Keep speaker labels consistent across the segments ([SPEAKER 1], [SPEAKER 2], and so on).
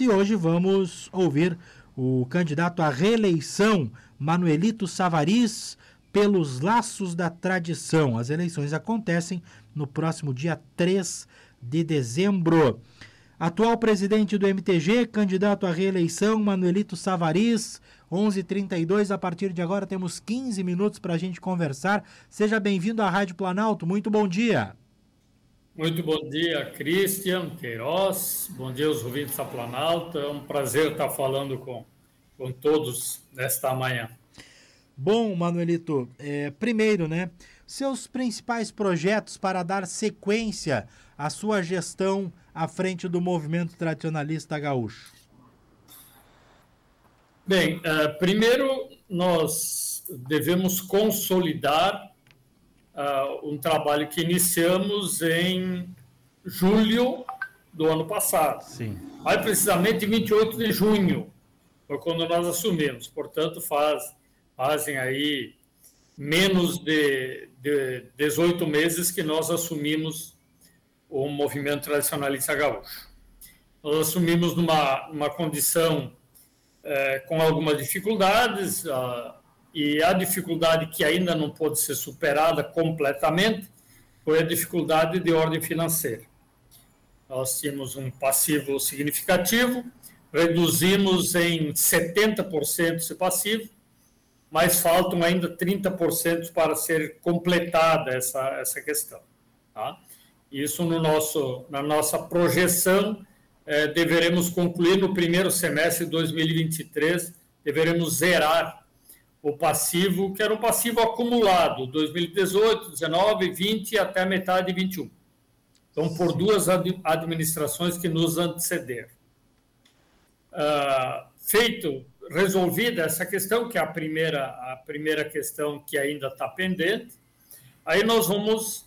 [SPEAKER 1] E hoje vamos ouvir o candidato à reeleição, Manuelito Savariz, pelos laços da tradição. As eleições acontecem no próximo dia 3 de dezembro. Atual presidente do MTG, candidato à reeleição, Manuelito Savariz, 11:32. A partir de agora temos 15 minutos para a gente conversar. Seja bem-vindo à Rádio Planalto. Muito bom dia.
[SPEAKER 2] Muito bom dia, Cristian Queiroz. Bom dia aos ouvintes da Planalto. É um prazer estar falando com, com todos nesta manhã.
[SPEAKER 1] Bom, Manuelito, é, primeiro, né? Seus principais projetos para dar sequência à sua gestão à frente do movimento tradicionalista gaúcho.
[SPEAKER 2] Bem, uh, primeiro nós devemos consolidar uh, um trabalho que iniciamos em julho do ano passado.
[SPEAKER 1] Sim.
[SPEAKER 2] Mais precisamente 28 de junho, foi quando nós assumimos. Portanto, faz, fazem aí menos de, de 18 meses que nós assumimos o movimento tradicionalista gaúcho. Nós assumimos numa, numa condição é, com algumas dificuldades, uh, e a dificuldade que ainda não pôde ser superada completamente foi a dificuldade de ordem financeira. Nós tínhamos um passivo significativo, reduzimos em 70% esse passivo, mas faltam ainda 30% para ser completada essa, essa questão. Tá? Isso no nosso, na nossa projeção, eh, deveremos concluir no primeiro semestre de 2023, deveremos zerar o passivo, que era um passivo acumulado, 2018, 19, 20 até a metade de 21. Então, por duas administrações que nos antecederam. Uh, feito, resolvida essa questão, que é a primeira, a primeira questão que ainda está pendente, aí nós vamos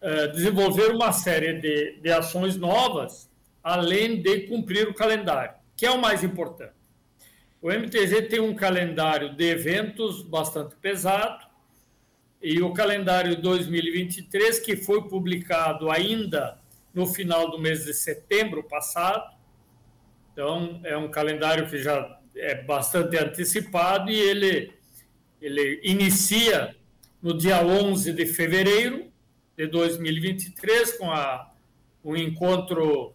[SPEAKER 2] uh, desenvolver uma série de, de ações novas, além de cumprir o calendário, que é o mais importante. O MTG tem um calendário de eventos bastante pesado e o calendário 2023, que foi publicado ainda no final do mês de setembro passado. Então, é um calendário que já é bastante antecipado e ele, ele inicia no dia 11 de fevereiro de 2023 com a, o encontro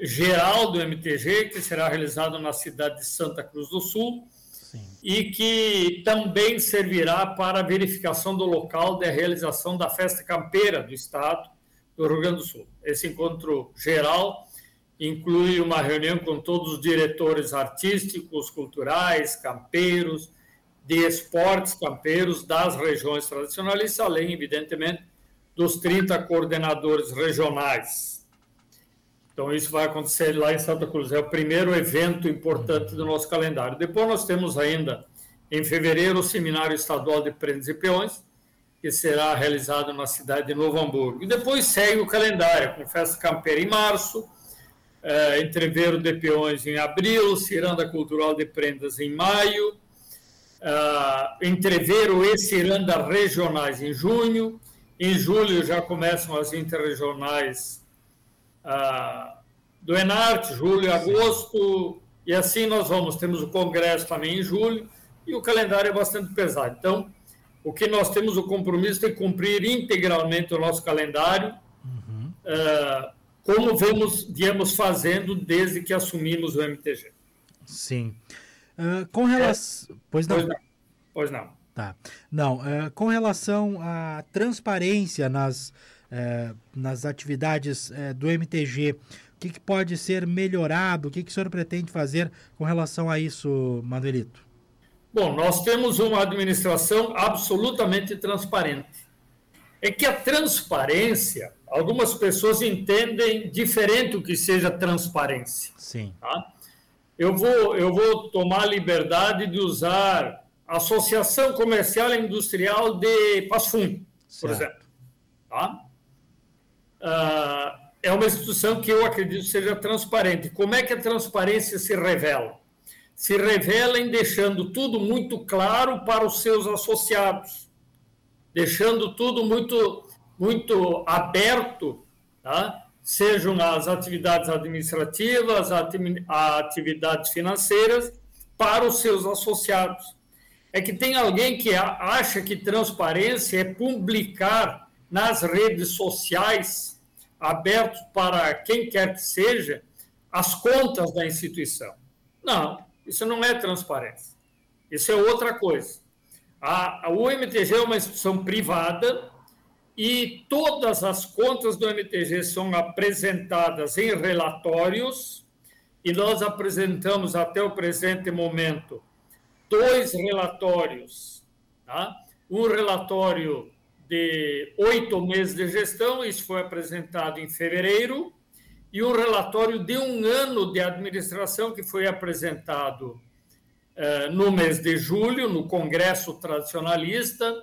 [SPEAKER 2] geral do MTG, que será realizado na cidade de Santa Cruz do Sul, Sim. e que também servirá para a verificação do local da realização da festa campeira do Estado do Rio Grande do Sul. Esse encontro geral inclui uma reunião com todos os diretores artísticos, culturais, campeiros, de esportes campeiros das regiões tradicionalistas, além, evidentemente, dos 30 coordenadores regionais então, isso vai acontecer lá em Santa Cruz. É o primeiro evento importante do nosso calendário. Depois, nós temos ainda, em fevereiro, o Seminário Estadual de Prendas e Peões, que será realizado na cidade de Novo Hamburgo. E depois segue o calendário, com Festa Campeira em março, é, Entreveiro de Peões em abril, Ciranda Cultural de Prendas em maio, é, Entreveiro e Ciranda Regionais em junho, em julho já começam as interregionais do Enarte, julho e agosto, e assim nós vamos. Temos o Congresso também em julho, e o calendário é bastante pesado. Então, o que nós temos o compromisso de cumprir integralmente o nosso calendário, uhum. uh, como vemos, viemos fazendo desde que assumimos o MTG.
[SPEAKER 1] Sim. Uh, com relação. É, pois não.
[SPEAKER 2] Pois não. Pois não.
[SPEAKER 1] Tá. Não, uh, com relação à transparência nas é, nas atividades é, do MTG. O que, que, pode ser melhorado? O que, que o senhor pretende fazer com relação a isso, Manuelito?
[SPEAKER 2] Bom, nós temos uma administração absolutamente transparente. É que a transparência, algumas pessoas entendem diferente o que seja transparência.
[SPEAKER 1] Sim.
[SPEAKER 2] Tá? Eu, vou, eu vou tomar a liberdade de usar Associação Comercial e Industrial de Passo Fundo, por exemplo. Tá? Uh, é uma instituição que eu acredito seja transparente. Como é que a transparência se revela? Se revela em deixando tudo muito claro para os seus associados, deixando tudo muito, muito aberto, tá? sejam as atividades administrativas, as atividades financeiras, para os seus associados. É que tem alguém que acha que transparência é publicar nas redes sociais, aberto para quem quer que seja, as contas da instituição. Não, isso não é transparência. Isso é outra coisa. A, a UMTG é uma instituição privada e todas as contas do MTG são apresentadas em relatórios, e nós apresentamos até o presente momento dois relatórios. Tá? Um relatório de oito meses de gestão, isso foi apresentado em fevereiro, e um relatório de um ano de administração, que foi apresentado eh, no mês de julho, no Congresso Tradicionalista,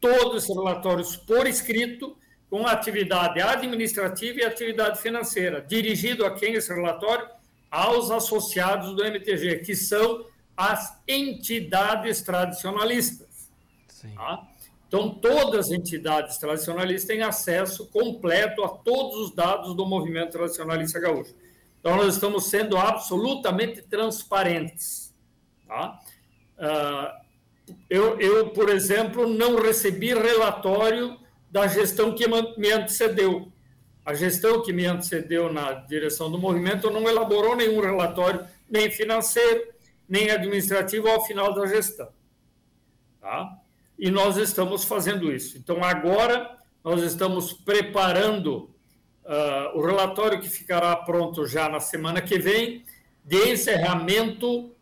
[SPEAKER 2] todos os relatórios por escrito, com atividade administrativa e atividade financeira. Dirigido a quem esse relatório? Aos associados do MTG, que são as entidades tradicionalistas. Tá? Então, todas as entidades tradicionalistas têm acesso completo a todos os dados do movimento tradicionalista gaúcho. Então, nós estamos sendo absolutamente transparentes. Tá? Uh, eu, eu, por exemplo, não recebi relatório da gestão que me antecedeu. A gestão que me antecedeu na direção do movimento não elaborou nenhum relatório, nem financeiro, nem administrativo ao final da gestão. Tá? E nós estamos fazendo isso. Então, agora, nós estamos preparando uh, o relatório que ficará pronto já na semana que vem, de encerramento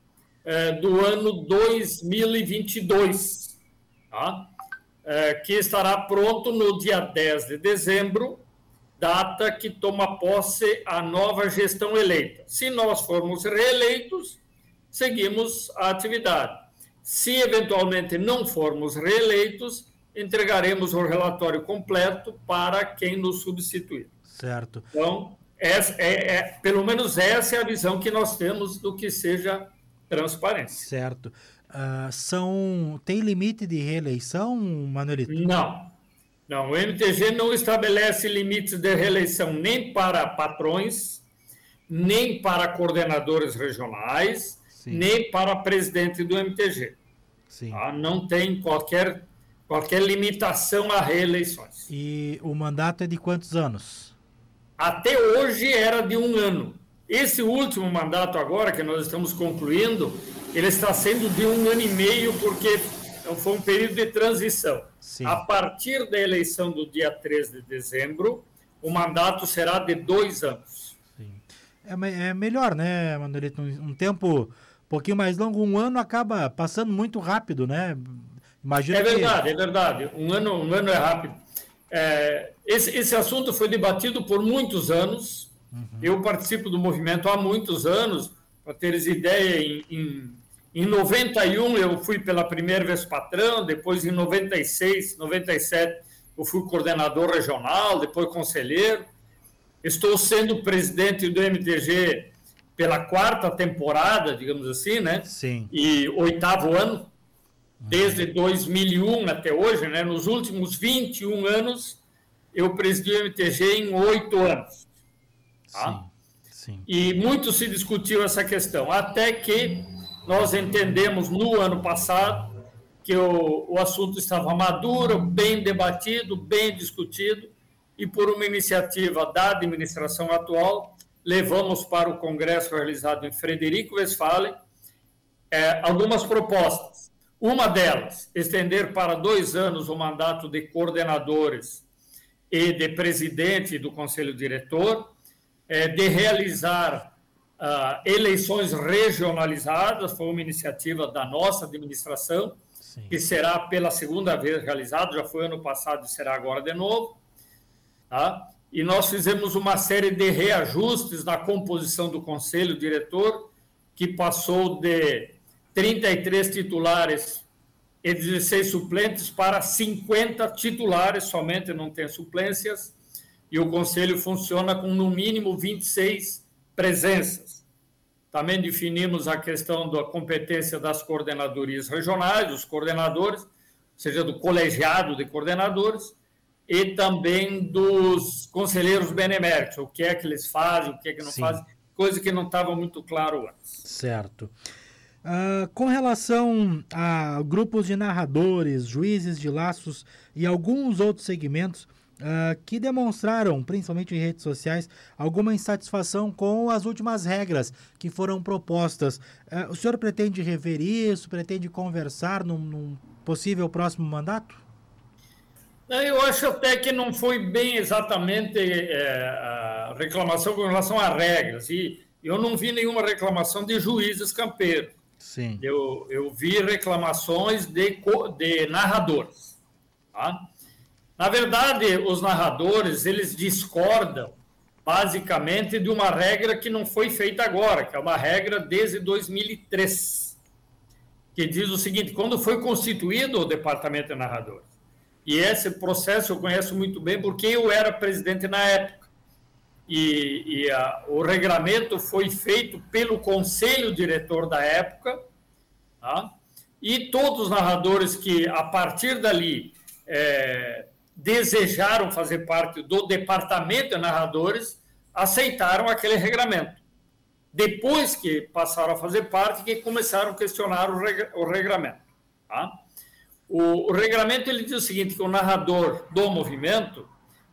[SPEAKER 2] é, do ano 2022, tá? é, que estará pronto no dia 10 de dezembro, data que toma posse a nova gestão eleita. Se nós formos reeleitos, seguimos a atividade. Se eventualmente não formos reeleitos, entregaremos o relatório completo para quem nos substituir.
[SPEAKER 1] Certo.
[SPEAKER 2] Então, essa é, é, pelo menos essa é a visão que nós temos do que seja transparência.
[SPEAKER 1] Certo. Uh, são tem limite de reeleição, Manuelito?
[SPEAKER 2] Não. Não, o MTG não estabelece limites de reeleição nem para patrões, nem para coordenadores regionais, Sim. nem para presidente do MTG. Sim. Tá? Não tem qualquer, qualquer limitação a reeleições.
[SPEAKER 1] E o mandato é de quantos anos?
[SPEAKER 2] Até hoje era de um ano. Esse último mandato agora, que nós estamos concluindo, ele está sendo de um ano e meio, porque foi um período de transição. Sim. A partir da eleição do dia 3 de dezembro, o mandato será de dois anos.
[SPEAKER 1] Sim. É, é melhor, né, Manolito? Um, um tempo pouquinho mais longo, um ano acaba passando muito rápido, né?
[SPEAKER 2] Imagina é verdade, que... é verdade. Um ano, um ano é rápido. É, esse, esse assunto foi debatido por muitos anos, Uhum. Eu participo do movimento há muitos anos, para teres ideia, em, em, em 91 eu fui pela primeira vez patrão, depois em 96, 97 eu fui coordenador regional, depois conselheiro. Estou sendo presidente do MTG pela quarta temporada, digamos assim, né?
[SPEAKER 1] Sim.
[SPEAKER 2] E oitavo ano, desde 2001 até hoje, né? Nos últimos 21 anos, eu presidi o MTG em oito anos. Tá? Sim, sim. E muito se discutiu essa questão, até que nós entendemos no ano passado que o, o assunto estava maduro, bem debatido, bem discutido, e por uma iniciativa da administração atual, levamos para o congresso realizado em Frederico Westphalen é, algumas propostas. Uma delas, estender para dois anos o mandato de coordenadores e de presidente do conselho diretor, é, de realizar uh, eleições regionalizadas, foi uma iniciativa da nossa administração, Sim. que será pela segunda vez realizado, já foi ano passado e será agora de novo. Tá? E nós fizemos uma série de reajustes na composição do conselho diretor, que passou de 33 titulares e 16 suplentes para 50 titulares, somente não tem suplências e o Conselho funciona com no mínimo 26 presenças. Também definimos a questão da competência das coordenadorias regionais, dos coordenadores, seja do colegiado de coordenadores, e também dos conselheiros beneméritos, o que é que eles fazem, o que é que não Sim. fazem, coisa que não estava muito claro antes.
[SPEAKER 1] Certo. Uh, com relação a grupos de narradores, juízes de laços e alguns outros segmentos uh, que demonstraram, principalmente em redes sociais, alguma insatisfação com as últimas regras que foram propostas, uh, o senhor pretende rever isso? Pretende conversar num, num possível próximo mandato?
[SPEAKER 2] Eu acho até que não foi bem exatamente é, a reclamação com relação a regras. E eu não vi nenhuma reclamação de juízes campeiros. Sim. Eu, eu vi reclamações de, de narradores. Tá? Na verdade, os narradores eles discordam basicamente de uma regra que não foi feita agora, que é uma regra desde 2003, que diz o seguinte: quando foi constituído o departamento de narradores, e esse processo eu conheço muito bem porque eu era presidente na época. E, e a, o regramento foi feito pelo conselho diretor da época, tá? e todos os narradores que, a partir dali, é, desejaram fazer parte do departamento de narradores, aceitaram aquele regramento. Depois que passaram a fazer parte, que começaram a questionar o, reg, o regramento. Tá? O, o regulamento ele diz o seguinte, que o narrador do movimento,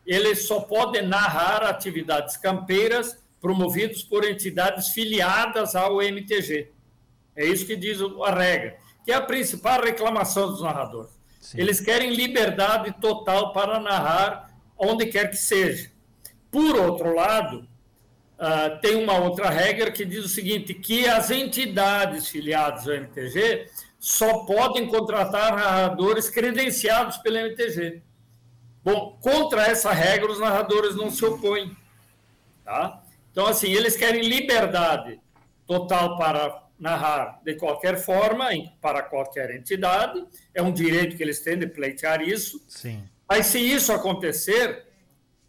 [SPEAKER 2] ele só pode narrar atividades campeiras promovidas por entidades filiadas ao MTG. É isso que diz a regra, que é a principal reclamação dos narradores. Sim. Eles querem liberdade total para narrar onde quer que seja. Por outro lado, uh, tem uma outra regra que diz o seguinte, que as entidades filiadas ao MTG só podem contratar narradores credenciados pela MTG. Bom, contra essa regra, os narradores não se opõem. Tá? Então, assim, eles querem liberdade total para narrar de qualquer forma, para qualquer entidade. É um direito que eles têm de pleitear isso. Sim. Mas se isso acontecer,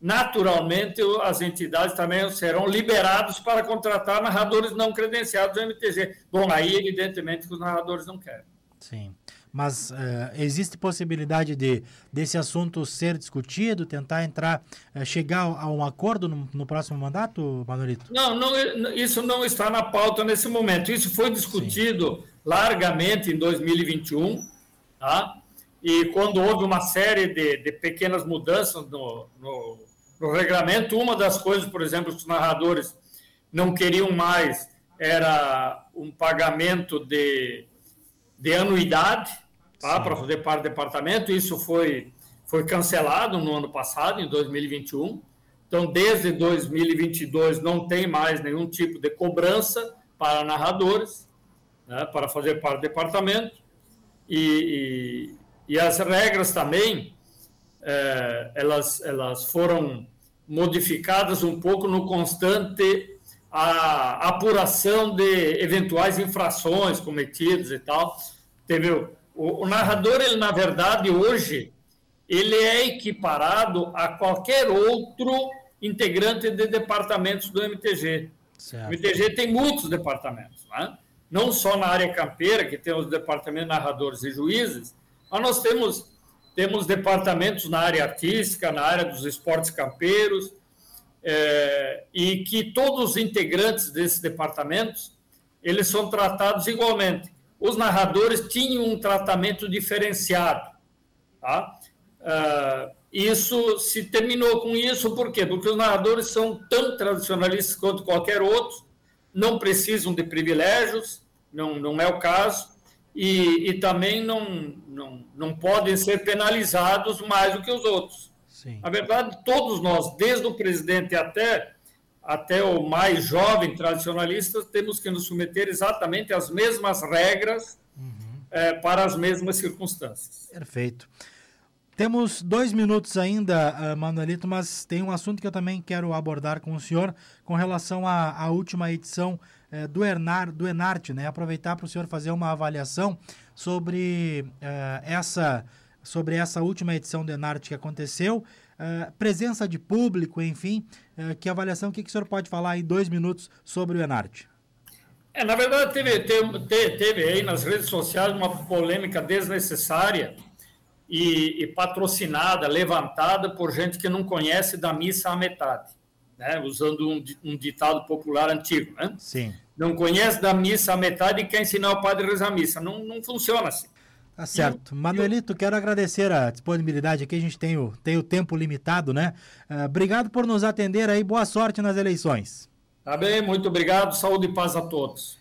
[SPEAKER 2] naturalmente as entidades também serão liberadas para contratar narradores não credenciados do MTG. Bom, aí evidentemente que os narradores não querem.
[SPEAKER 1] Sim. Mas uh, existe possibilidade de desse assunto ser discutido, tentar entrar, uh, chegar a um acordo no, no, próximo mandato, Manolito?
[SPEAKER 2] Não, não, isso não está na pauta nesse momento. Isso foi discutido Sim. largamente em 2021, tá? E quando houve uma série de, de pequenas mudanças no, no no regramento, uma das coisas, por exemplo, que os narradores não queriam mais era um pagamento de, de anuidade tá, para fazer parte do departamento. Isso foi, foi cancelado no ano passado, em 2021. Então, desde 2022, não tem mais nenhum tipo de cobrança para narradores, né, para fazer parte do departamento. E, e, e as regras também é, elas, elas foram modificadas um pouco no constante a apuração de eventuais infrações cometidas e tal. Teve o, o, narrador, ele na verdade hoje ele é equiparado a qualquer outro integrante de departamentos do MTG. Certo. O MTG tem muitos departamentos, né? não só na área campeira, que tem os departamentos narradores e juízes, mas nós temos temos departamentos na área artística, na área dos esportes campeiros, é, e que todos os integrantes desses departamentos, eles são tratados igualmente. Os narradores tinham um tratamento diferenciado, tá? Uh, isso se terminou com isso, por quê? Porque os narradores são tão tradicionalistas quanto qualquer outro, não precisam de privilégios, não, não é o caso, e, e também não, não, não podem ser penalizados mais do que os outros. Sim. Na verdade, todos nós, desde o presidente até, até o mais jovem tradicionalista, temos que nos submeter exatamente às mesmas regras uhum. é, para as mesmas circunstâncias.
[SPEAKER 1] Perfeito. Temos dois minutos ainda, uh, Manuelito, mas tem um assunto que eu também quero abordar com o senhor com relação à, à última edição uh, do, Enar, do Enarte, né? Aproveitar para o senhor fazer uma avaliação sobre uh, essa sobre essa última edição do Enarte que aconteceu, presença de público, enfim, que avaliação, o que, que o senhor pode falar em dois minutos sobre o Enarte?
[SPEAKER 2] É, na verdade, teve, teve, teve aí nas redes sociais uma polêmica desnecessária, e, e, patrocinada, levantada por gente que não conhece da missa à metade, né? usando um, um ditado popular antigo. Né?
[SPEAKER 1] Sim.
[SPEAKER 2] Não conhece da missa à metade e quer ensinar o padre a rezar a missa. Não, não funciona assim.
[SPEAKER 1] Tá certo. Manuelito, quero agradecer a disponibilidade aqui. A gente tem o, tem o tempo limitado, né? Uh, obrigado por nos atender aí. Boa sorte nas eleições.
[SPEAKER 2] Tá bem, muito obrigado. Saúde e paz a todos.